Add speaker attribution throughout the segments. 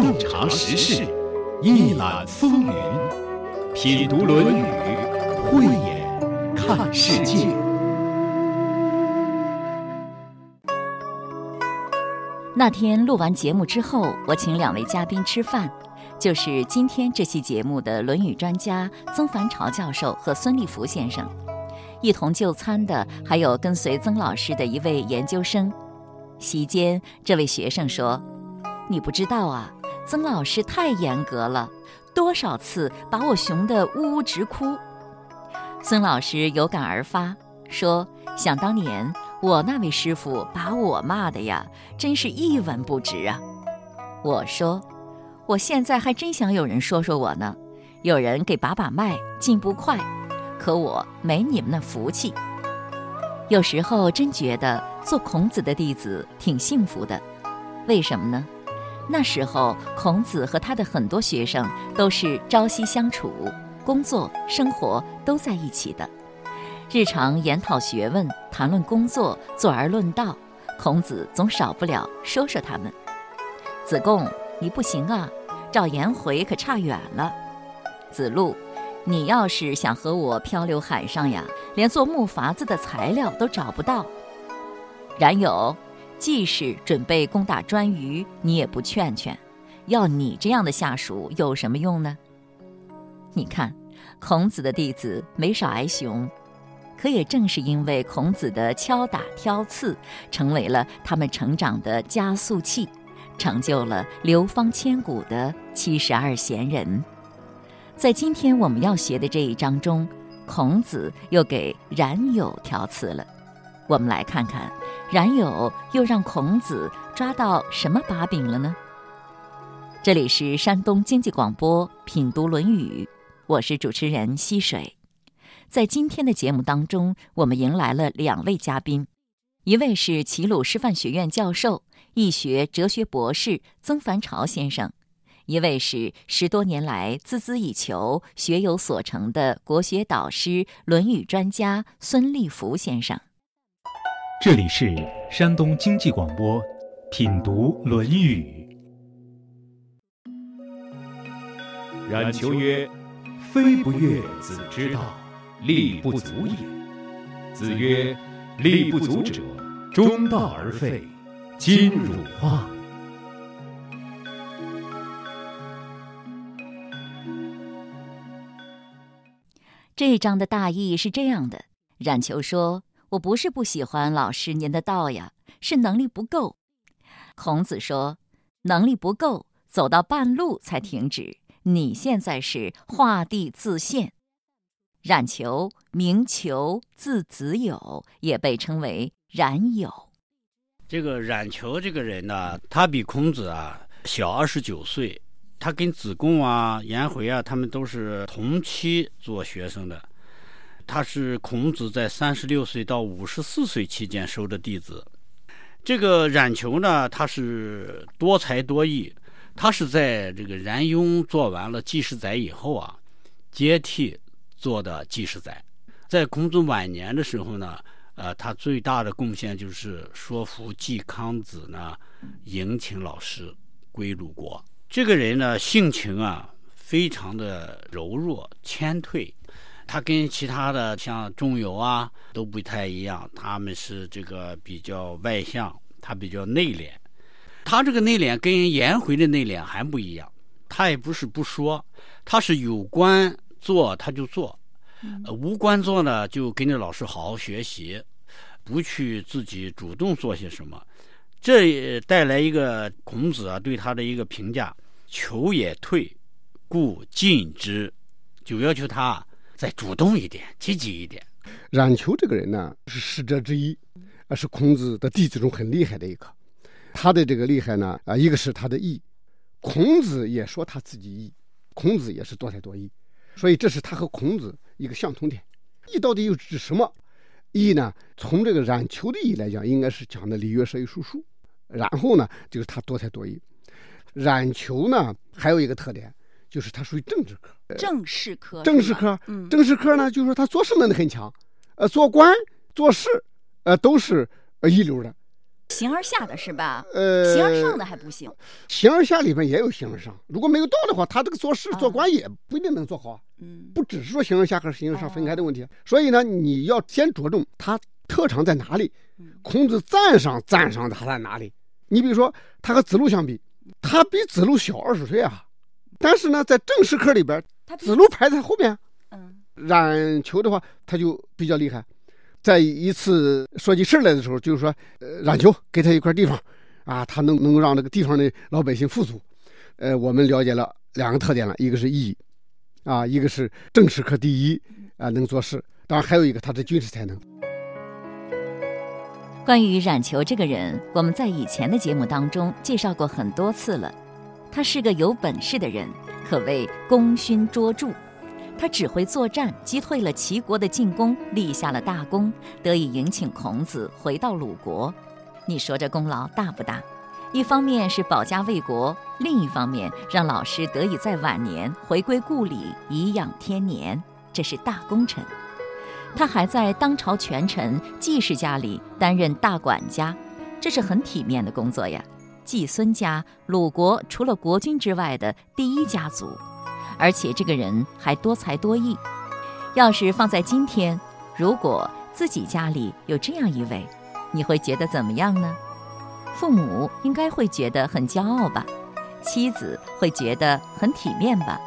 Speaker 1: 洞察时事，一览风云，品读《论语》，慧眼看世界。
Speaker 2: 那天录完节目之后，我请两位嘉宾吃饭，就是今天这期节目的《论语》专家曾凡朝教授和孙立福先生。一同就餐的还有跟随曾老师的一位研究生。席间，这位学生说：“你不知道啊，曾老师太严格了，多少次把我熊得呜呜直哭。”孙老师有感而发说：“想当年。”我那位师傅把我骂的呀，真是一文不值啊！我说，我现在还真想有人说说我呢，有人给把把脉，进步快，可我没你们那福气。有时候真觉得做孔子的弟子挺幸福的，为什么呢？那时候孔子和他的很多学生都是朝夕相处，工作生活都在一起的。日常研讨学问，谈论工作，坐而论道，孔子总少不了说说他们。子贡，你不行啊，找颜回可差远了。子路，你要是想和我漂流海上呀，连做木筏子的材料都找不到。冉有，即使准备攻打颛臾，你也不劝劝，要你这样的下属有什么用呢？你看，孔子的弟子没少挨熊。可也正是因为孔子的敲打挑刺，成为了他们成长的加速器，成就了流芳千古的七十二贤人。在今天我们要学的这一章中，孔子又给冉有挑刺了。我们来看看，冉有又让孔子抓到什么把柄了呢？这里是山东经济广播品读《论语》，我是主持人溪水。在今天的节目当中，我们迎来了两位嘉宾，一位是齐鲁师范学院教授、易学哲学博士曾凡朝先生，一位是十多年来孜孜以求、学有所成的国学导师、《论语》专家孙立福先生。
Speaker 1: 这里是山东经济广播，品读《论语》。冉求曰：“非不悦子之道。”力不足也。子曰：“力不足者，中道而废，今汝化。”
Speaker 2: 这一章的大意是这样的：冉求说：“我不是不喜欢老师您的道呀，是能力不够。”孔子说：“能力不够，走到半路才停止。你现在是画地自限。”冉求名求，字子友，也被称为冉有。
Speaker 3: 这个冉求这个人呢，他比孔子啊小二十九岁，他跟子贡啊、颜回啊，他们都是同期做学生的。他是孔子在三十六岁到五十四岁期间收的弟子。这个冉求呢，他是多才多艺，他是在这个冉雍做完了记事载以后啊，接替。做的记事载，在孔子晚年的时候呢，呃，他最大的贡献就是说服季康子呢，迎请老师归鲁国。这个人呢，性情啊，非常的柔弱谦退，他跟其他的像仲由啊都不太一样，他们是这个比较外向，他比较内敛。他这个内敛跟颜回的内敛还不一样，他也不是不说，他是有关。做他就做，无关做呢就跟着老师好好学习，不去自己主动做些什么，这也带来一个孔子啊对他的一个评价：求也退，故进之，就要求他再主动一点，积极一点。
Speaker 4: 冉求这个人呢是使者之一，啊是孔子的弟子中很厉害的一个。他的这个厉害呢啊一个是他的义，孔子也说他自己义，孔子也是多才多艺。所以这是他和孔子一个相同点。义到底又指什么？义呢？从这个冉求的义来讲，应该是讲的礼乐射御书数。然后呢，就是他多才多艺。冉求呢，还有一个特点，就是他属于政治科。
Speaker 2: 政事科。
Speaker 4: 政事科。嗯。政事科呢，就是说他做事能力很强，呃，做官做事，呃，都是呃一流的。
Speaker 2: 形而下的是吧？
Speaker 4: 呃，
Speaker 2: 形而上的还不行。
Speaker 4: 形而下里面也有形而上，如果没有道的话，他这个做事
Speaker 2: 啊
Speaker 4: 做官也不一定能做好啊。
Speaker 2: 嗯，
Speaker 4: 不只是说形而下和形而上分开的问题，所以呢，你要先着重他特长在哪里。孔子赞赏赞赏他在哪里？你比如说，他和子路相比，他比子路小二十岁啊，但是呢，在正式科里边，
Speaker 2: 他
Speaker 4: 子路排在后面。
Speaker 2: 嗯
Speaker 4: 冉求的话，他就比较厉害。在一次说起事儿来的时候，就是说，呃，冉求给他一块地方，啊，他能能够让这个地方的老百姓富足。呃，我们了解了两个特点了，一个是义，啊，一个是正式科第一，啊，能做事。当然还有一个他的军事才能。
Speaker 2: 关于冉求这个人，我们在以前的节目当中介绍过很多次了。他是个有本事的人，可谓功勋卓著。他指挥作战，击退了齐国的进攻，立下了大功，得以迎请孔子回到鲁国。你说这功劳大不大？一方面是保家卫国，另一方面让老师得以在晚年回归故里，颐养天年，这是大功臣。他还在当朝权臣季氏家里担任大管家，这是很体面的工作呀。季孙家，鲁国除了国君之外的第一家族，而且这个人还多才多艺。要是放在今天，如果自己家里有这样一位，你会觉得怎么样呢？父母应该会觉得很骄傲吧，妻子会觉得很体面吧，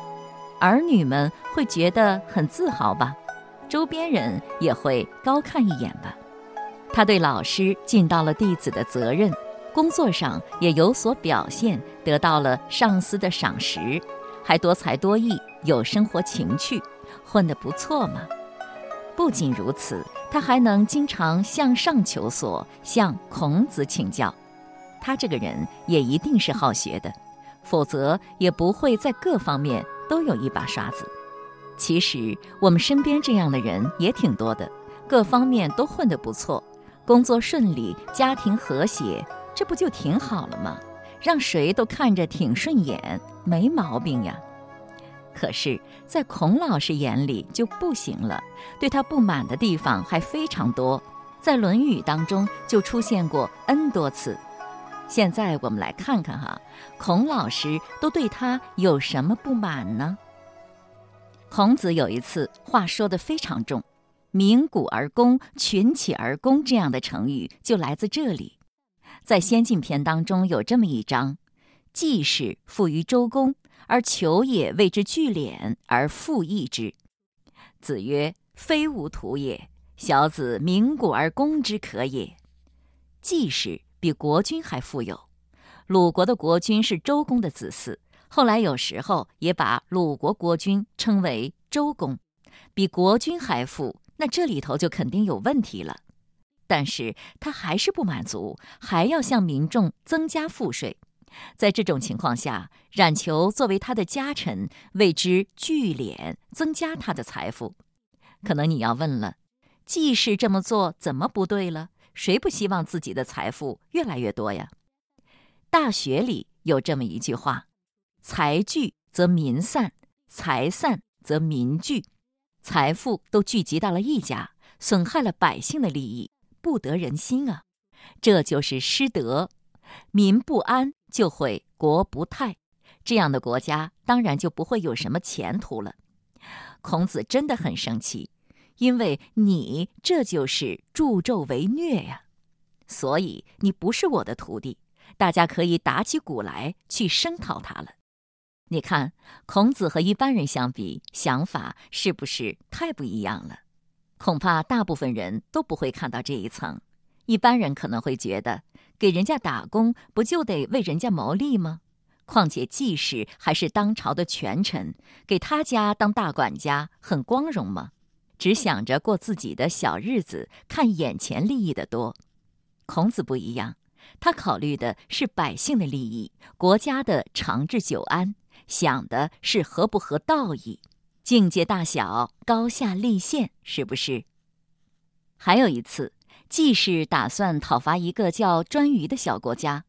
Speaker 2: 儿女们会觉得很自豪吧。周边人也会高看一眼吧。他对老师尽到了弟子的责任，工作上也有所表现，得到了上司的赏识，还多才多艺，有生活情趣，混得不错嘛。不仅如此，他还能经常向上求索，向孔子请教。他这个人也一定是好学的，否则也不会在各方面都有一把刷子。其实我们身边这样的人也挺多的，各方面都混得不错，工作顺利，家庭和谐，这不就挺好了吗？让谁都看着挺顺眼，没毛病呀。可是，在孔老师眼里就不行了，对他不满的地方还非常多，在《论语》当中就出现过 n 多次。现在我们来看看哈，孔老师都对他有什么不满呢？孔子有一次话说得非常重，“鸣鼓而攻，群起而攻”这样的成语就来自这里。在《先进篇》当中有这么一章：“季氏富于周公，而求也为之聚敛而复益之。”子曰：“非吾徒也，小子鸣鼓而攻之可也。”季氏比国君还富有，鲁国的国君是周公的子嗣。后来有时候也把鲁国国君称为周公，比国君还富，那这里头就肯定有问题了。但是他还是不满足，还要向民众增加赋税。在这种情况下，冉求作为他的家臣，为之聚敛，增加他的财富。可能你要问了，季氏这么做怎么不对了？谁不希望自己的财富越来越多呀？大学里有这么一句话。财聚则民散，财散则民聚，财富都聚集到了一家，损害了百姓的利益，不得人心啊！这就是失德，民不安就会国不泰，这样的国家当然就不会有什么前途了。孔子真的很生气，因为你这就是助纣为虐呀，所以你不是我的徒弟，大家可以打起鼓来去声讨他了。你看，孔子和一般人相比，想法是不是太不一样了？恐怕大部分人都不会看到这一层。一般人可能会觉得，给人家打工不就得为人家谋利吗？况且季氏还是当朝的权臣，给他家当大管家很光荣吗？只想着过自己的小日子，看眼前利益的多。孔子不一样，他考虑的是百姓的利益，国家的长治久安。想的是合不合道义，境界大小，高下立现，是不是？还有一次，季氏打算讨伐一个叫颛臾的小国家，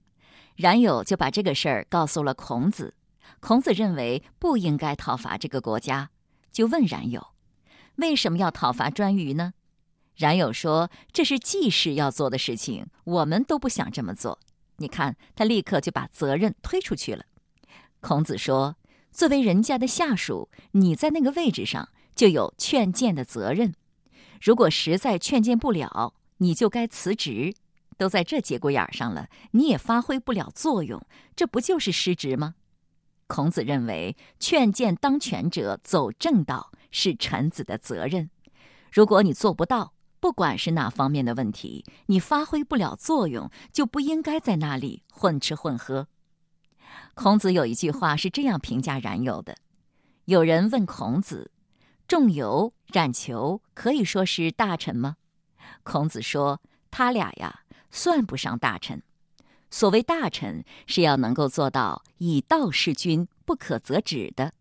Speaker 2: 冉有就把这个事儿告诉了孔子。孔子认为不应该讨伐这个国家，就问冉有：“为什么要讨伐颛臾呢？”冉有说：“这是季氏要做的事情，我们都不想这么做。”你看，他立刻就把责任推出去了。孔子说：“作为人家的下属，你在那个位置上就有劝谏的责任。如果实在劝谏不了，你就该辞职。都在这节骨眼上了，你也发挥不了作用，这不就是失职吗？”孔子认为，劝谏当权者走正道是臣子的责任。如果你做不到，不管是哪方面的问题，你发挥不了作用，就不应该在那里混吃混喝。孔子有一句话是这样评价冉有的：有人问孔子，仲由、冉求可以说是大臣吗？孔子说，他俩呀，算不上大臣。所谓大臣，是要能够做到以道事君，不可则止的，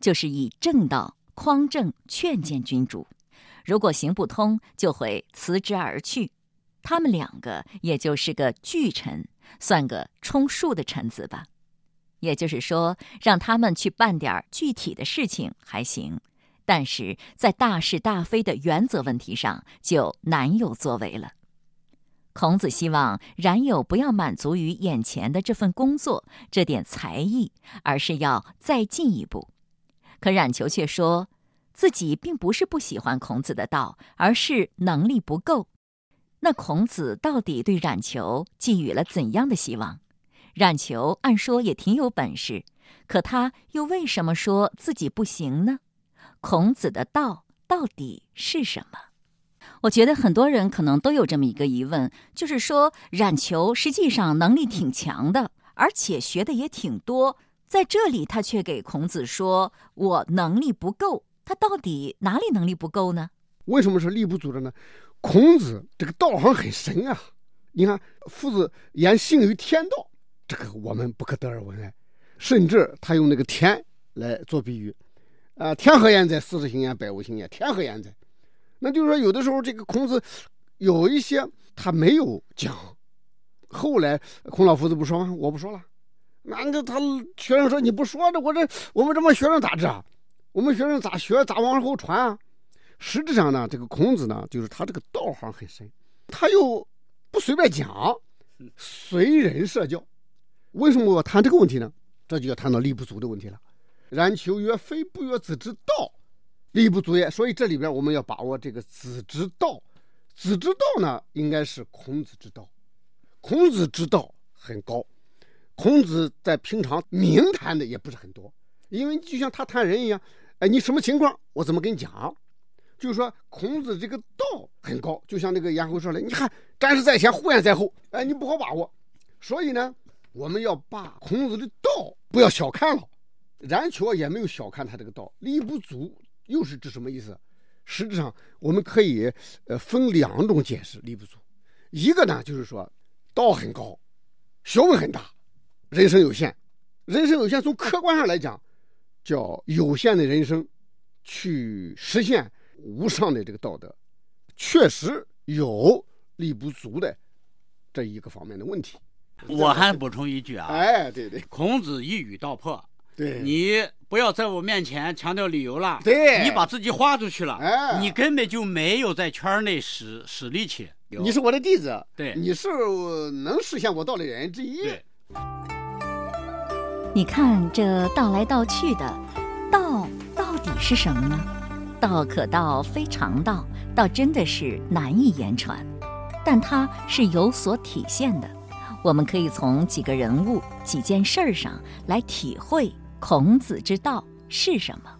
Speaker 2: 就是以正道匡正劝谏君主。如果行不通，就会辞职而去。他们两个也就是个巨臣，算个充数的臣子吧。也就是说，让他们去办点具体的事情还行，但是在大是大非的原则问题上，就难有作为了。孔子希望冉有不要满足于眼前的这份工作、这点才艺，而是要再进一步。可冉求却说自己并不是不喜欢孔子的道，而是能力不够。那孔子到底对冉求寄予了怎样的希望？冉求按说也挺有本事，可他又为什么说自己不行呢？孔子的道到底是什么？我觉得很多人可能都有这么一个疑问，就是说冉求实际上能力挺强的，而且学的也挺多，在这里他却给孔子说：“我能力不够。”他到底哪里能力不够呢？
Speaker 4: 为什么是力不足的呢？孔子这个道行很深啊！你看，夫子言性于天道，这个我们不可得而闻哎。甚至他用那个天来做比喻，啊，天何言哉？四时行焉，百物行焉。天何言哉？那就是说，有的时候这个孔子有一些他没有讲，后来孔老夫子不说吗？我不说了。那那他学生说你不说这我这我们这帮学生咋治啊？我们学生咋学咋往后传啊？实质上呢，这个孔子呢，就是他这个道行很深，他又不随便讲，随人设教。为什么我谈这个问题呢？这就要谈到力不足的问题了。然求曰：“非不曰子之道。”力不足也，所以这里边我们要把握这个子之道。子之道呢，应该是孔子之道。孔子之道很高，孔子在平常明谈的也不是很多，因为就像他谈人一样，哎，你什么情况，我怎么跟你讲？就是说，孔子这个道很高，就像那个颜回说的，你看战士在前，呼延在后，哎，你不好把握。所以呢，我们要把孔子的道不要小看了。冉求也没有小看他这个道，力不足。又是指什么意思？实质上，我们可以呃分两种解释力不足。一个呢，就是说道很高，学问很大，人生有限。人生有限，从客观上来讲，叫有限的人生去实现无上的这个道德，确实有力不足的这一个方面的问题。
Speaker 3: 我还补充一句啊，
Speaker 4: 哎，对对，
Speaker 3: 孔子一语道破。
Speaker 4: 对
Speaker 3: 你不要在我面前强调理由了。
Speaker 4: 对，
Speaker 3: 你把自己划出去了。
Speaker 4: 哎，
Speaker 3: 你根本就没有在圈内使使力气。
Speaker 4: 你是我的弟子，
Speaker 3: 对，
Speaker 4: 你是能实现我道的人之一。
Speaker 3: 对。
Speaker 2: 你看这道来道去的，道到底是什么呢？道可道非常道，道真的是难以言传，但它是有所体现的。我们可以从几个人物、几件事儿上来体会。孔子之道是什么？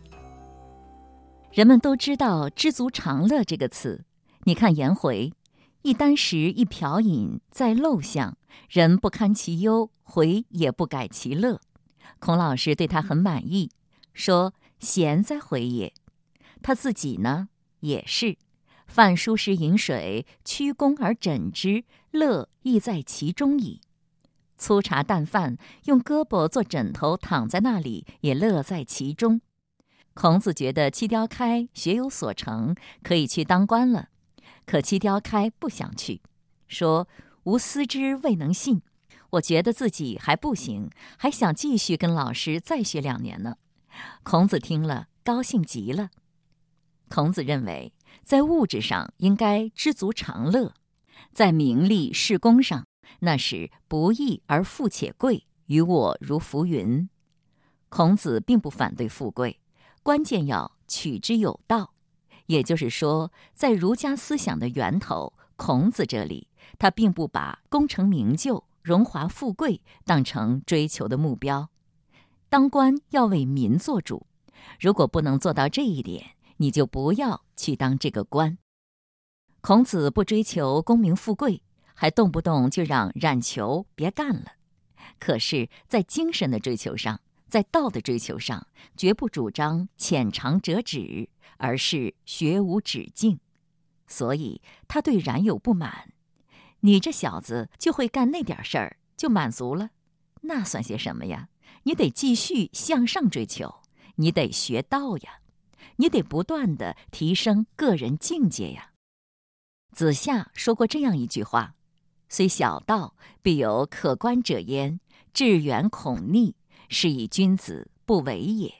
Speaker 2: 人们都知道“知足常乐”这个词。你看颜回，一箪食，一瓢饮，在陋巷，人不堪其忧，回也不改其乐。孔老师对他很满意，说：“贤哉，回也！”他自己呢，也是饭疏食饮水，曲肱而枕之，乐亦在其中矣。粗茶淡饭，用胳膊做枕头躺在那里，也乐在其中。孔子觉得七雕开学有所成，可以去当官了。可七雕开不想去，说：“吾思之未能信。”我觉得自己还不行，还想继续跟老师再学两年呢。孔子听了，高兴极了。孔子认为，在物质上应该知足常乐，在名利事功上那是不义而富且贵，于我如浮云。孔子并不反对富贵，关键要取之有道。也就是说，在儒家思想的源头孔子这里，他并不把功成名就、荣华富贵当成追求的目标。当官要为民做主，如果不能做到这一点，你就不要去当这个官。孔子不追求功名富贵，还动不动就让冉求别干了。可是，在精神的追求上，在道的追求上，绝不主张浅尝辄止，而是学无止境。所以他对冉有不满：“你这小子就会干那点事儿，就满足了？那算些什么呀？你得继续向上追求，你得学道呀，你得不断的提升个人境界呀。”子夏说过这样一句话：“虽小道，必有可观者焉；志远恐逆。”是以君子不为也，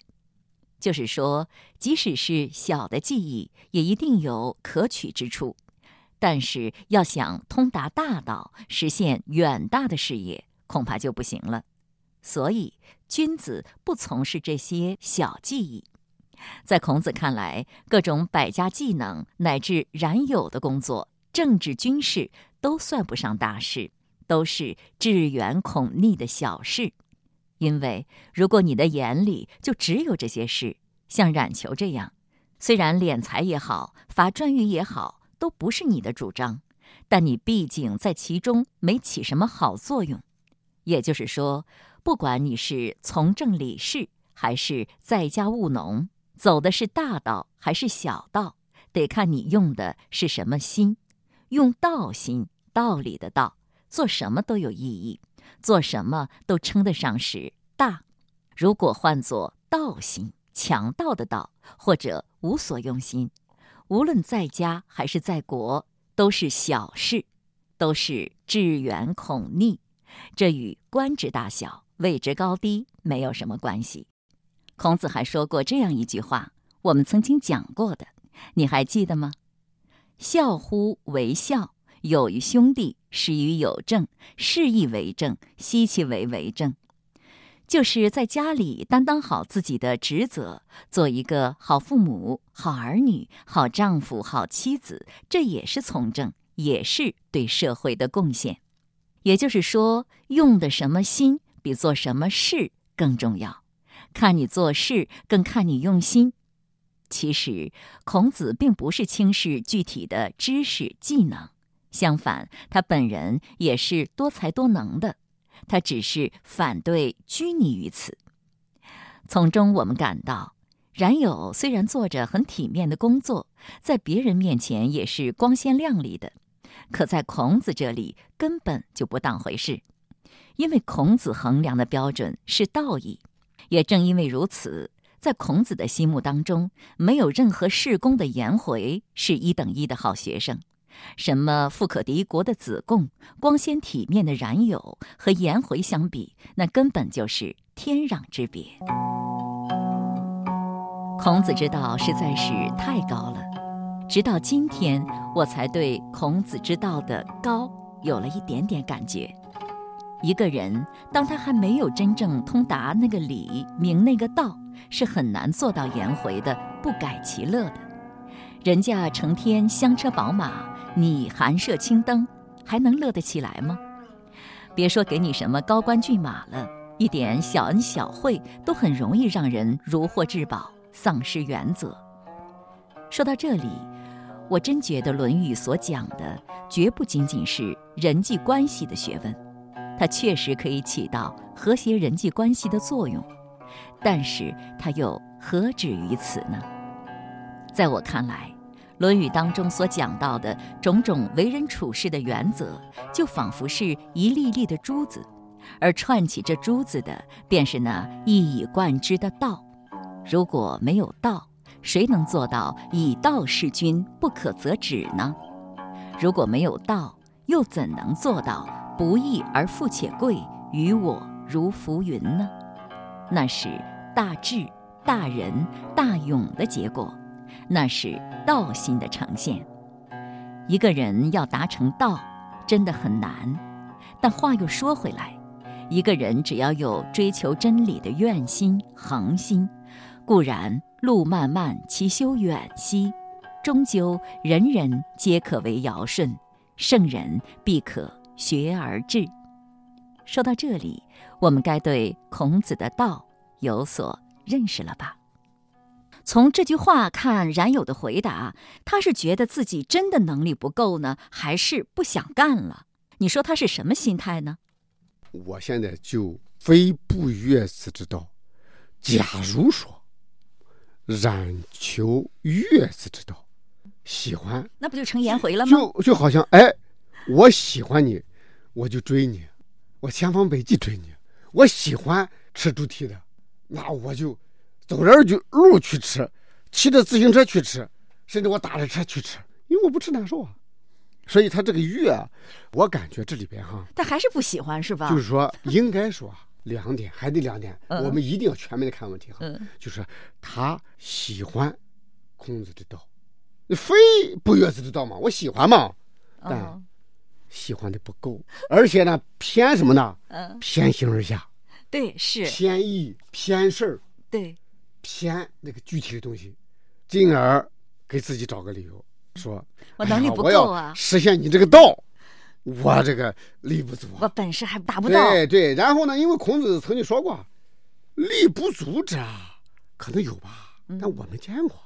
Speaker 2: 就是说，即使是小的技艺，也一定有可取之处。但是要想通达大道，实现远大的事业，恐怕就不行了。所以，君子不从事这些小技艺。在孔子看来，各种百家技能乃至冉有的工作，政治军事都算不上大事，都是致远恐逆的小事。因为如果你的眼里就只有这些事，像冉求这样，虽然敛财也好，罚专欲也好，都不是你的主张，但你毕竟在其中没起什么好作用。也就是说，不管你是从政理事，还是在家务农，走的是大道还是小道，得看你用的是什么心。用道心，道理的道，做什么都有意义。做什么都称得上是大，如果换作道心、强盗的道，或者无所用心，无论在家还是在国，都是小事，都是致远恐逆，这与官职大小、位置高低没有什么关系。孔子还说过这样一句话，我们曾经讲过的，你还记得吗？孝乎为孝，友于兄弟。始于有政，示意为政，奚其为为政，就是在家里担当好自己的职责，做一个好父母、好儿女、好丈夫、好妻子，这也是从政，也是对社会的贡献。也就是说，用的什么心，比做什么事更重要。看你做事，更看你用心。其实，孔子并不是轻视具体的知识技能。相反，他本人也是多才多能的，他只是反对拘泥于此。从中我们感到，冉有虽然做着很体面的工作，在别人面前也是光鲜亮丽的，可在孔子这里根本就不当回事，因为孔子衡量的标准是道义。也正因为如此，在孔子的心目当中，没有任何事功的颜回是一等一的好学生。什么富可敌国的子贡、光鲜体面的冉有，和颜回相比，那根本就是天壤之别。孔子之道实在是太高了，直到今天我才对孔子之道的高有了一点点感觉。一个人当他还没有真正通达那个理、明那个道，是很难做到颜回的不改其乐的。人家成天香车宝马。你寒舍青灯，还能乐得起来吗？别说给你什么高官骏马了，一点小恩小惠都很容易让人如获至宝，丧失原则。说到这里，我真觉得《论语》所讲的绝不仅仅是人际关系的学问，它确实可以起到和谐人际关系的作用，但是它又何止于此呢？在我看来。《论语》当中所讲到的种种为人处事的原则，就仿佛是一粒粒的珠子，而串起这珠子的，便是那一以贯之的道。如果没有道，谁能做到以道事君，不可则止呢？如果没有道，又怎能做到不义而富且贵，于我如浮云呢？那是大智、大仁、大勇的结果。那是道心的呈现。一个人要达成道，真的很难。但话又说回来，一个人只要有追求真理的愿心、恒心，固然路漫漫其修远兮，终究人人皆可为尧舜，圣人必可学而至。说到这里，我们该对孔子的道有所认识了吧？从这句话看，冉有的回答，他是觉得自己真的能力不够呢，还是不想干了？你说他是什么心态呢？
Speaker 4: 我现在就非不悦子之道。假如说冉求悦子之道，喜欢，
Speaker 2: 那不就成颜回了吗？
Speaker 4: 就就好像哎，我喜欢你，我就追你，我千方百计追你。我喜欢吃猪蹄的，那我就。走着就路去吃，骑着自行车去吃，甚至我打着车去吃，因为我不吃难受啊。所以他这个悦啊，我感觉这里边哈，
Speaker 2: 他还是不喜欢是吧？
Speaker 4: 就是说，应该说两点，还得两点，我们一定要全面的看问题哈。就是他喜欢孔子之道，非不悦子之道嘛，我喜欢嘛，但喜欢的不够，而且呢，偏什么呢？偏形而下，
Speaker 2: 对，是。
Speaker 4: 偏义偏事儿，
Speaker 2: 对。
Speaker 4: 偏那个具体的东西，进而给自己找个理由，说
Speaker 2: 我能力不够啊，
Speaker 4: 实现你这个道，我这个力不足，
Speaker 2: 我本事还达不到。
Speaker 4: 对对，然后呢，因为孔子曾经说过，力不足者可能有吧，但我没见过。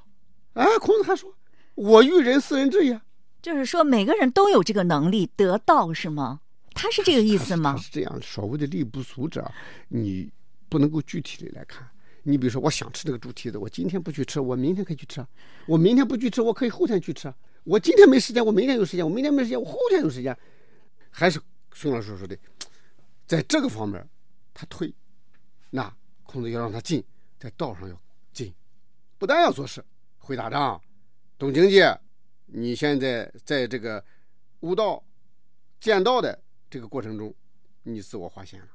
Speaker 4: 哎，孔子还说，我欲人斯人之也，
Speaker 2: 就是说每个人都有这个能力得道，是吗？他是这个意思吗？
Speaker 4: 是这样，所谓的力不足者，你不能够具体的来看。你比如说，我想吃这个猪蹄子，我今天不去吃，我明天可以去吃。我明天不去吃，我可以后天去吃。我今天没时间，我明天有时间；我明天没时间，我后天有时间。还是孙老师说的，在这个方面，他退，那孔子要让他进，在道上要进，不但要做事，会打仗，懂经济。你现在在这个悟道、见道的这个过程中，你自我划线了。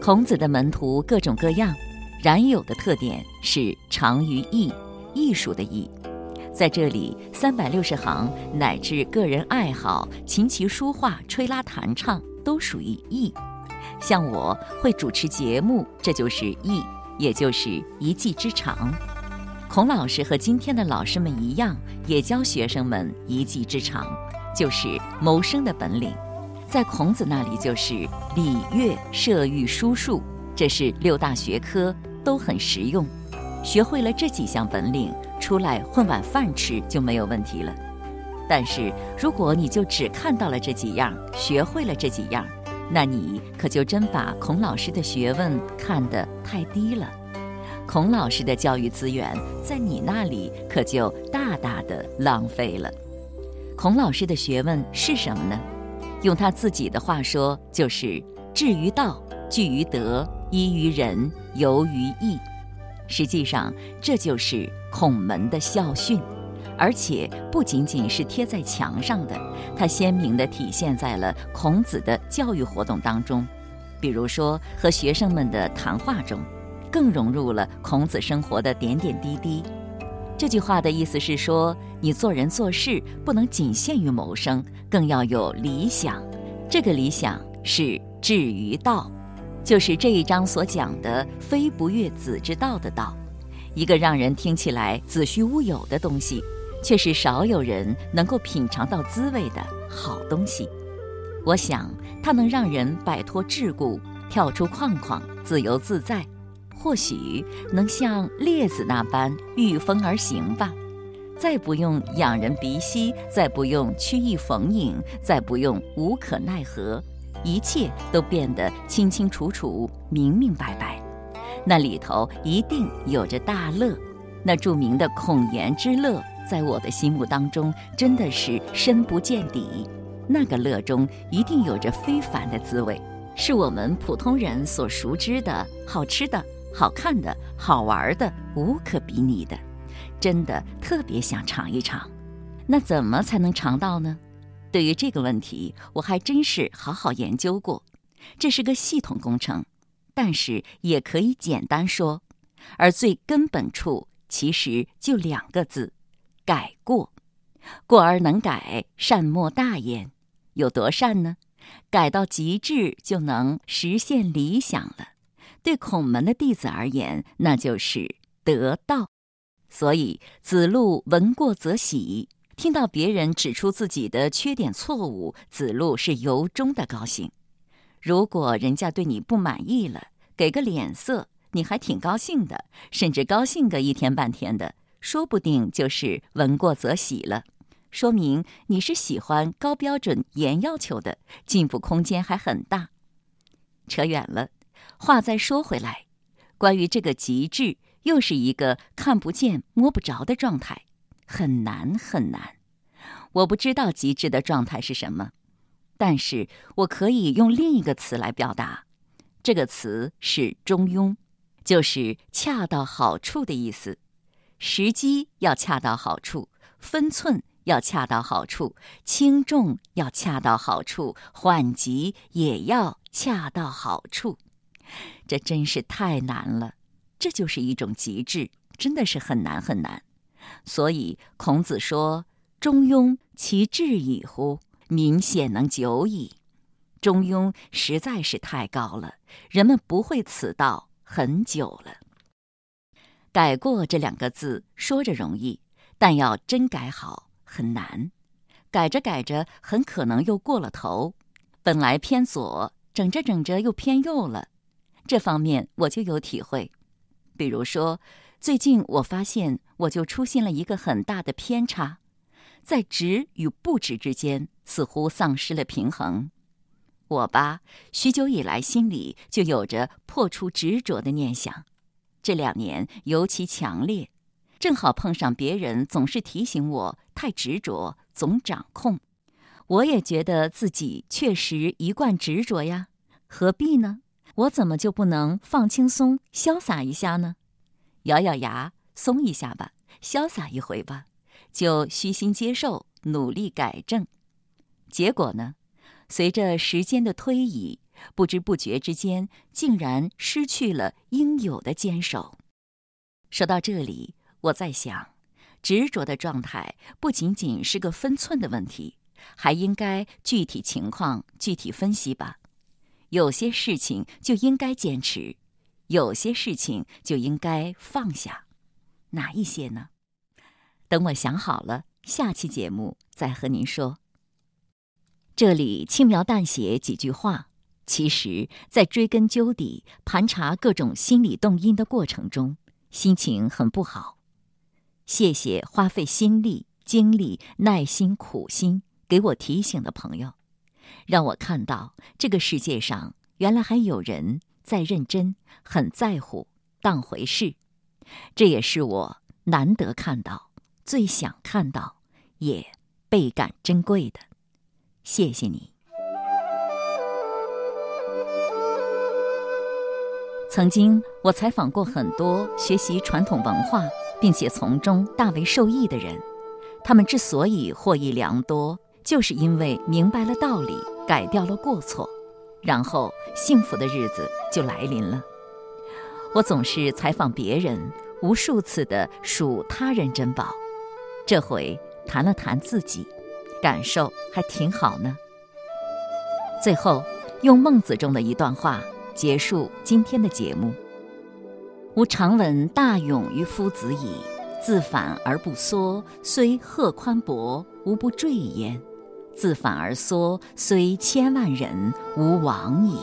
Speaker 2: 孔子的门徒各种各样，冉有的特点是长于艺，艺术的艺。在这里，三百六十行乃至个人爱好，琴棋书画、吹拉弹唱，都属于艺。像我会主持节目，这就是艺，也就是一技之长。孔老师和今天的老师们一样，也教学生们一技之长，就是谋生的本领。在孔子那里，就是礼乐射御书数，这是六大学科，都很实用。学会了这几项本领，出来混碗饭吃就没有问题了。但是，如果你就只看到了这几样，学会了这几样，那你可就真把孔老师的学问看得太低了。孔老师的教育资源在你那里可就大大的浪费了。孔老师的学问是什么呢？用他自己的话说，就是至于道，据于德，依于仁，游于义。实际上，这就是孔门的校训，而且不仅仅是贴在墙上的，它鲜明地体现在了孔子的教育活动当中。比如说，和学生们的谈话中，更融入了孔子生活的点点滴滴。这句话的意思是说，你做人做事不能仅限于谋生，更要有理想。这个理想是至于道，就是这一章所讲的“非不悦子之道”的道。一个让人听起来子虚乌有的东西，却是少有人能够品尝到滋味的好东西。我想，它能让人摆脱桎梏，跳出框框，自由自在。或许能像列子那般御风而行吧，再不用仰人鼻息，再不用曲意逢迎，再不用无可奈何，一切都变得清清楚楚、明明白白。那里头一定有着大乐，那著名的孔颜之乐，在我的心目当中真的是深不见底。那个乐中一定有着非凡的滋味，是我们普通人所熟知的好吃的。好看的、好玩的、无可比拟的，真的特别想尝一尝。那怎么才能尝到呢？对于这个问题，我还真是好好研究过。这是个系统工程，但是也可以简单说，而最根本处其实就两个字：改过。过而能改，善莫大焉。有多善呢？改到极致，就能实现理想了。对孔门的弟子而言，那就是得道。所以子路闻过则喜，听到别人指出自己的缺点错误，子路是由衷的高兴。如果人家对你不满意了，给个脸色，你还挺高兴的，甚至高兴个一天半天的，说不定就是闻过则喜了。说明你是喜欢高标准、严要求的，进步空间还很大。扯远了，话再说回来，关于这个极致，又是一个看不见、摸不着的状态，很难很难。我不知道极致的状态是什么，但是我可以用另一个词来表达，这个词是中庸，就是恰到好处的意思。时机要恰到好处，分寸。要恰到好处，轻重要恰到好处，缓急也要恰到好处，这真是太难了。这就是一种极致，真的是很难很难。所以孔子说：“中庸其志矣乎？民显能久矣。”中庸实在是太高了，人们不会此道很久了。改过这两个字说着容易，但要真改好。很难，改着改着，很可能又过了头。本来偏左，整着整着又偏右了。这方面我就有体会。比如说，最近我发现，我就出现了一个很大的偏差，在直与不直之间，似乎丧失了平衡。我吧，许久以来心里就有着破除执着的念想，这两年尤其强烈。正好碰上别人总是提醒我太执着，总掌控，我也觉得自己确实一贯执着呀，何必呢？我怎么就不能放轻松、潇洒一下呢？咬咬牙，松一下吧，潇洒一回吧，就虚心接受，努力改正。结果呢？随着时间的推移，不知不觉之间，竟然失去了应有的坚守。说到这里。我在想，执着的状态不仅仅是个分寸的问题，还应该具体情况具体分析吧。有些事情就应该坚持，有些事情就应该放下。哪一些呢？等我想好了，下期节目再和您说。这里轻描淡写几句话，其实，在追根究底、盘查各种心理动因的过程中，心情很不好。谢谢花费心力、精力、耐心、苦心给我提醒的朋友，让我看到这个世界上原来还有人在认真、很在乎、当回事。这也是我难得看到、最想看到，也倍感珍贵的。谢谢你。曾经我采访过很多学习传统文化。并且从中大为受益的人，他们之所以获益良多，就是因为明白了道理，改掉了过错，然后幸福的日子就来临了。我总是采访别人，无数次的数他人珍宝，这回谈了谈自己，感受还挺好呢。最后，用孟子中的一段话结束今天的节目。吾常闻大勇于夫子矣，自反而不缩，虽褐宽博，无不坠焉；自反而缩，虽千万人，无往矣。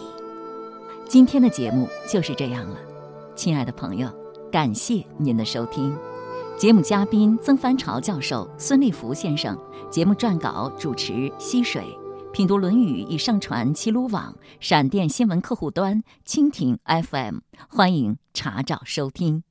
Speaker 2: 今天的节目就是这样了，亲爱的朋友，感谢您的收听。节目嘉宾曾凡朝教授、孙立福先生，节目撰稿主持溪水。品读《论语》已上传齐鲁网、闪电新闻客户端、蜻蜓 FM，欢迎查找收听。